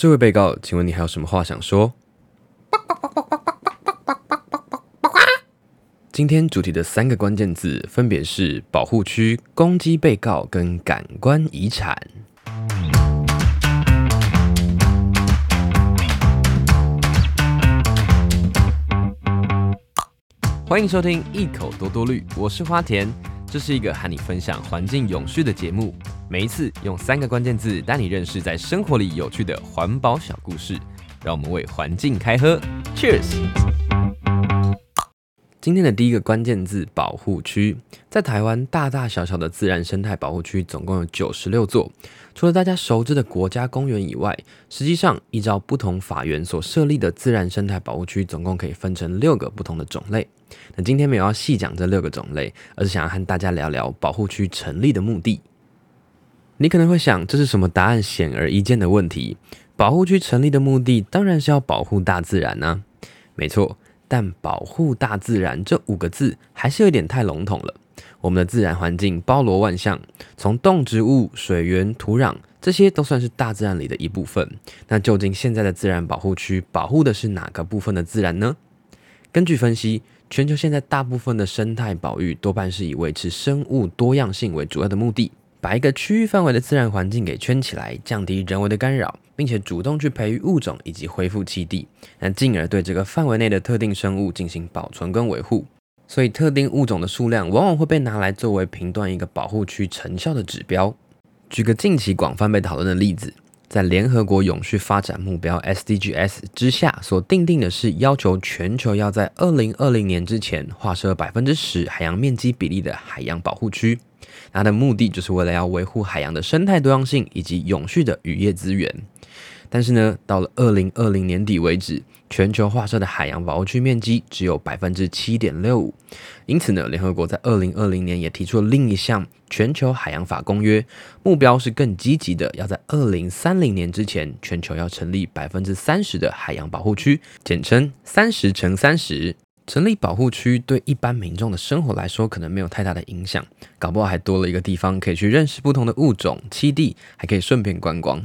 这位被告，请问你还有什么话想说？今天主题的三个关键字分别是保护区、攻击被告跟感官遗产。欢迎收听一口多多绿，我是花田，这是一个和你分享环境永续的节目。每一次用三个关键字带你认识在生活里有趣的环保小故事，让我们为环境开喝，Cheers！今天的第一个关键字保护区，在台湾大大小小的自然生态保护区总共有九十六座。除了大家熟知的国家公园以外，实际上依照不同法源所设立的自然生态保护区，总共可以分成六个不同的种类。那今天没有要细讲这六个种类，而是想要和大家聊聊保护区成立的目的。你可能会想，这是什么答案显而易见的问题？保护区成立的目的当然是要保护大自然呢、啊。没错。但保护大自然这五个字还是有点太笼统了。我们的自然环境包罗万象，从动植物、水源、土壤，这些都算是大自然里的一部分。那究竟现在的自然保护区保护的是哪个部分的自然呢？根据分析，全球现在大部分的生态保育多半是以维持生物多样性为主要的目的。把一个区域范围的自然环境给圈起来，降低人为的干扰，并且主动去培育物种以及恢复栖地，那进而对这个范围内的特定生物进行保存跟维护。所以，特定物种的数量往往会被拿来作为评断一个保护区成效的指标。举个近期广泛被讨论的例子，在联合国永续发展目标 SDGs 之下所订定的是要求全球要在二零二零年之前划设百分之十海洋面积比例的海洋保护区。它的目的就是为了要维护海洋的生态多样性以及永续的渔业资源。但是呢，到了二零二零年底为止，全球划设的海洋保护区面积只有百分之七点六五。因此呢，联合国在二零二零年也提出了另一项全球海洋法公约，目标是更积极的，要在二零三零年之前，全球要成立百分之三十的海洋保护区，简称三十乘三十。成立保护区对一般民众的生活来说，可能没有太大的影响，搞不好还多了一个地方可以去认识不同的物种、栖地，还可以顺便观光。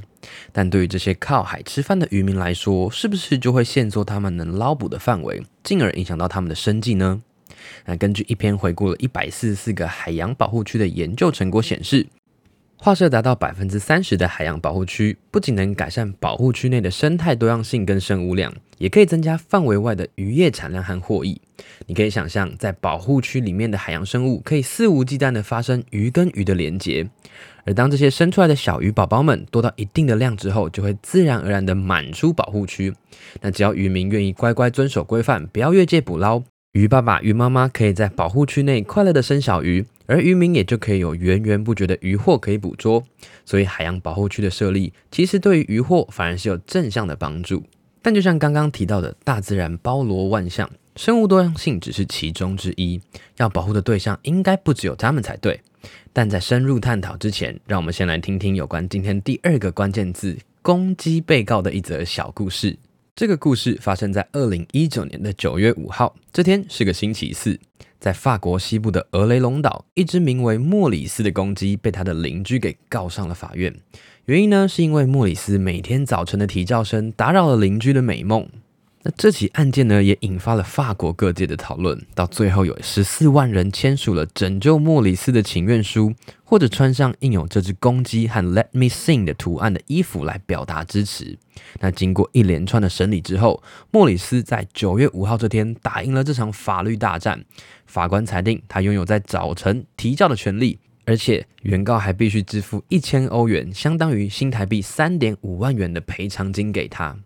但对于这些靠海吃饭的渔民来说，是不是就会限缩他们能捞捕的范围，进而影响到他们的生计呢？那根据一篇回顾了一百四十四个海洋保护区的研究成果显示，划设达到百分之三十的海洋保护区，不仅能改善保护区内的生态多样性跟生物量，也可以增加范围外的渔业产量和获益。你可以想象，在保护区里面的海洋生物可以肆无忌惮地发生鱼跟鱼的连结，而当这些生出来的小鱼宝宝们多到一定的量之后，就会自然而然地满出保护区。那只要渔民愿意乖乖遵守规范，不要越界捕捞。鱼爸爸、鱼妈妈可以在保护区内快乐地生小鱼，而渔民也就可以有源源不绝的渔获可以捕捉。所以，海洋保护区的设立，其实对于渔获反而是有正向的帮助。但就像刚刚提到的，大自然包罗万象，生物多样性只是其中之一，要保护的对象应该不只有他们才对。但在深入探讨之前，让我们先来听听有关今天第二个关键字——攻击被告的一则小故事。这个故事发生在二零一九年的九月五号，这天是个星期四，在法国西部的俄雷隆岛，一只名为莫里斯的公鸡被他的邻居给告上了法院。原因呢，是因为莫里斯每天早晨的啼叫声打扰了邻居的美梦。那这起案件呢，也引发了法国各界的讨论。到最后，有十四万人签署了拯救莫里斯的请愿书，或者穿上印有这只公鸡和 “Let me sing” 的图案的衣服来表达支持。那经过一连串的审理之后，莫里斯在九月五号这天打赢了这场法律大战。法官裁定他拥有在早晨啼叫的权利，而且原告还必须支付一千欧元，相当于新台币三点五万元的赔偿金给他。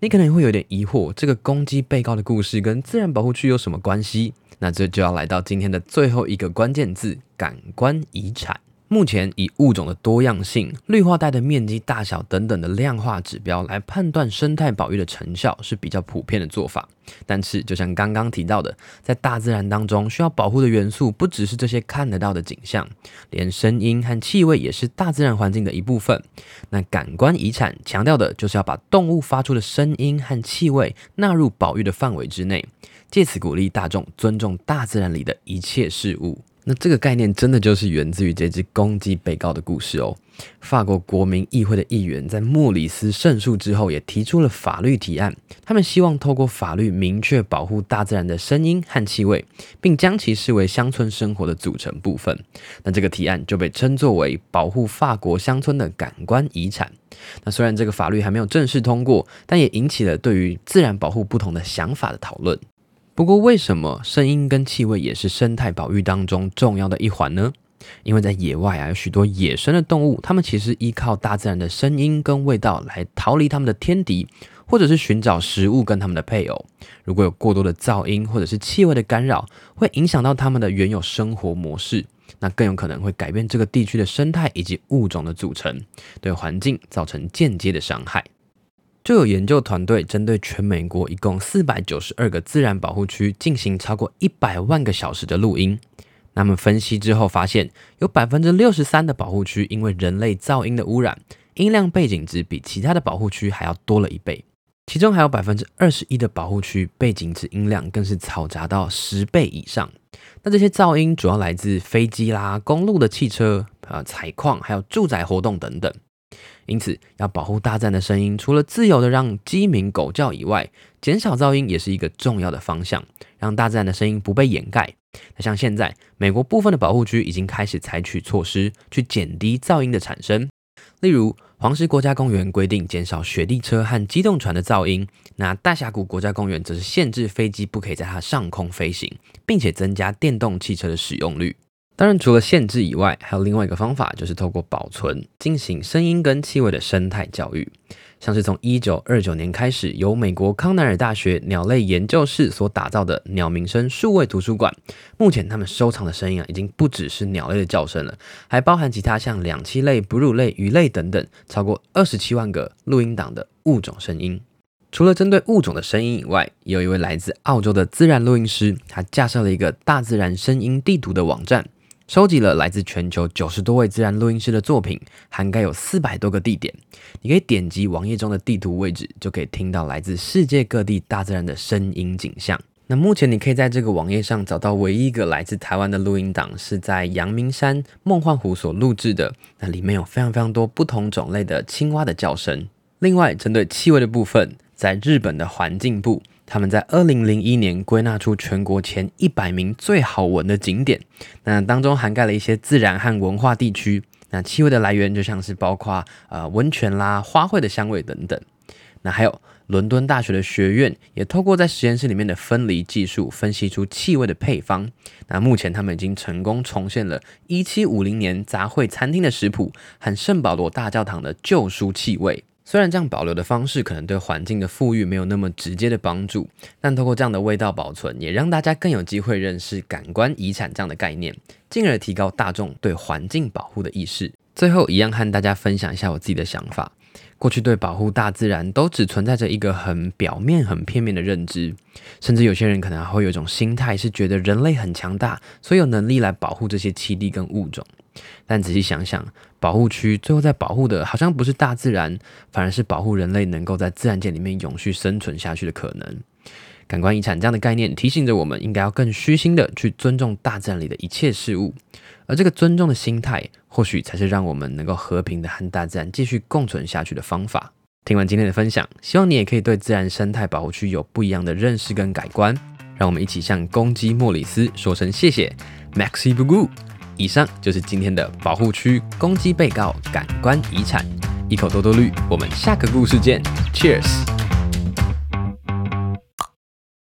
你可能会有点疑惑，这个攻击被告的故事跟自然保护区有什么关系？那这就要来到今天的最后一个关键字：感官遗产。目前以物种的多样性、绿化带的面积大小等等的量化指标来判断生态保育的成效是比较普遍的做法。但是，就像刚刚提到的，在大自然当中需要保护的元素不只是这些看得到的景象，连声音和气味也是大自然环境的一部分。那感官遗产强调的就是要把动物发出的声音和气味纳入保育的范围之内，借此鼓励大众尊重大自然里的一切事物。那这个概念真的就是源自于这只公鸡被告的故事哦。法国国民议会的议员在莫里斯胜诉之后，也提出了法律提案。他们希望透过法律明确保护大自然的声音和气味，并将其视为乡村生活的组成部分。那这个提案就被称作为保护法国乡村的感官遗产。那虽然这个法律还没有正式通过，但也引起了对于自然保护不同的想法的讨论。不过，为什么声音跟气味也是生态保育当中重要的一环呢？因为在野外啊，有许多野生的动物，它们其实依靠大自然的声音跟味道来逃离它们的天敌，或者是寻找食物跟它们的配偶。如果有过多的噪音或者是气味的干扰，会影响到它们的原有生活模式，那更有可能会改变这个地区的生态以及物种的组成，对环境造成间接的伤害。就有研究团队针对全美国一共四百九十二个自然保护区进行超过一百万个小时的录音。他们分析之后发现，有百分之六十三的保护区因为人类噪音的污染，音量背景值比其他的保护区还要多了一倍。其中还有百分之二十一的保护区背景值音量更是嘈杂到十倍以上。那这些噪音主要来自飞机啦、公路的汽车、啊采矿，还有住宅活动等等。因此，要保护大自然的声音，除了自由的让鸡鸣狗叫以外，减少噪音也是一个重要的方向，让大自然的声音不被掩盖。那像现在，美国部分的保护区已经开始采取措施去减低噪音的产生，例如黄石国家公园规定减少雪地车和机动船的噪音，那大峡谷国家公园则是限制飞机不可以在它上空飞行，并且增加电动汽车的使用率。当然，除了限制以外，还有另外一个方法，就是透过保存进行声音跟气味的生态教育。像是从一九二九年开始，由美国康奈尔大学鸟类研究室所打造的鸟鸣声数位图书馆，目前他们收藏的声音啊，已经不只是鸟类的叫声了，还包含其他像两栖类、哺乳类、鱼类等等，超过二十七万个录音档的物种声音。除了针对物种的声音以外，有一位来自澳洲的自然录音师，他架设了一个大自然声音地图的网站。收集了来自全球九十多位自然录音师的作品，涵盖有四百多个地点。你可以点击网页中的地图位置，就可以听到来自世界各地大自然的声音景象。那目前你可以在这个网页上找到唯一一个来自台湾的录音档，是在阳明山梦幻湖所录制的。那里面有非常非常多不同种类的青蛙的叫声。另外，针对气味的部分，在日本的环境部。他们在二零零一年归纳出全国前一百名最好闻的景点，那当中涵盖了一些自然和文化地区。那气味的来源就像是包括呃温泉啦、花卉的香味等等。那还有伦敦大学的学院也透过在实验室里面的分离技术，分析出气味的配方。那目前他们已经成功重现了一七五零年杂烩餐厅的食谱和圣保罗大教堂的旧书气味。虽然这样保留的方式可能对环境的富裕没有那么直接的帮助，但透过这样的味道保存，也让大家更有机会认识感官遗产这样的概念，进而提高大众对环境保护的意识。最后，一样和大家分享一下我自己的想法。过去对保护大自然都只存在着一个很表面、很片面的认知，甚至有些人可能还会有一种心态，是觉得人类很强大，所以有能力来保护这些栖地跟物种。但仔细想想，保护区最后在保护的，好像不是大自然，反而是保护人类能够在自然界里面永续生存下去的可能。感官遗产这样的概念，提醒着我们应该要更虚心的去尊重大自然里的一切事物，而这个尊重的心态，或许才是让我们能够和平的和大自然继续共存下去的方法。听完今天的分享，希望你也可以对自然生态保护区有不一样的认识跟改观。让我们一起向公鸡莫里斯说声谢谢，Maxi Bugu。以上就是今天的保护区攻击被告感官遗产，一口多多绿。我们下个故事见，Cheers。